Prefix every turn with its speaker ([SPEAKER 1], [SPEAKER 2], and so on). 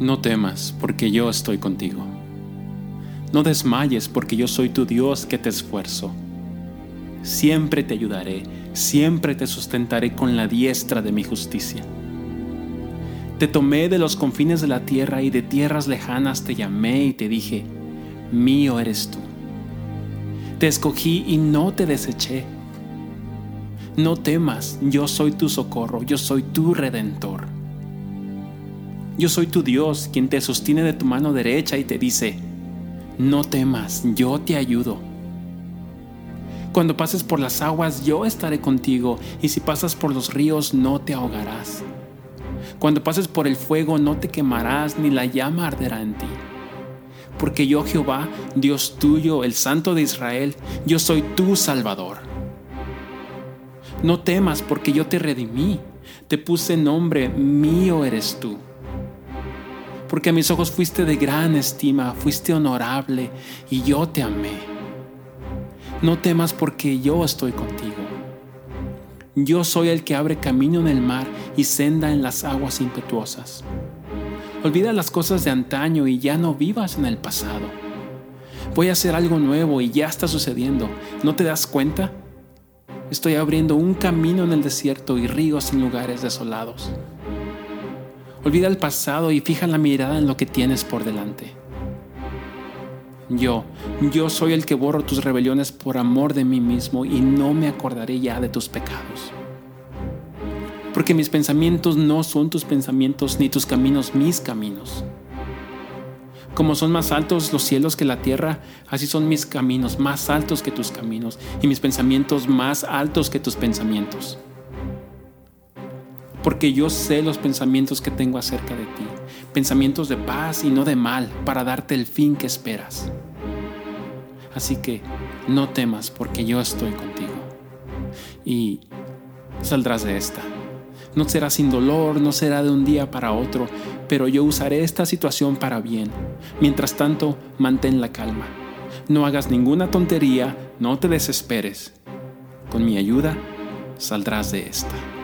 [SPEAKER 1] No temas, porque yo estoy contigo. No desmayes, porque yo soy tu Dios que te esfuerzo. Siempre te ayudaré, siempre te sustentaré con la diestra de mi justicia. Te tomé de los confines de la tierra y de tierras lejanas te llamé y te dije, mío eres tú. Te escogí y no te deseché. No temas, yo soy tu socorro, yo soy tu redentor. Yo soy tu Dios, quien te sostiene de tu mano derecha y te dice, no temas, yo te ayudo. Cuando pases por las aguas, yo estaré contigo, y si pasas por los ríos, no te ahogarás. Cuando pases por el fuego, no te quemarás, ni la llama arderá en ti. Porque yo, Jehová, Dios tuyo, el Santo de Israel, yo soy tu Salvador. No temas, porque yo te redimí, te puse nombre, mío eres tú porque a mis ojos fuiste de gran estima, fuiste honorable y yo te amé. No temas porque yo estoy contigo. Yo soy el que abre camino en el mar y senda en las aguas impetuosas. Olvida las cosas de antaño y ya no vivas en el pasado. Voy a hacer algo nuevo y ya está sucediendo. ¿No te das cuenta? Estoy abriendo un camino en el desierto y ríos en lugares desolados. Olvida el pasado y fija la mirada en lo que tienes por delante. Yo, yo soy el que borro tus rebeliones por amor de mí mismo y no me acordaré ya de tus pecados. Porque mis pensamientos no son tus pensamientos, ni tus caminos mis caminos. Como son más altos los cielos que la tierra, así son mis caminos más altos que tus caminos, y mis pensamientos más altos que tus pensamientos porque yo sé los pensamientos que tengo acerca de ti, pensamientos de paz y no de mal, para darte el fin que esperas. Así que no temas, porque yo estoy contigo. Y saldrás de esta. No será sin dolor, no será de un día para otro, pero yo usaré esta situación para bien. Mientras tanto, mantén la calma. No hagas ninguna tontería, no te desesperes. Con mi ayuda, saldrás de esta.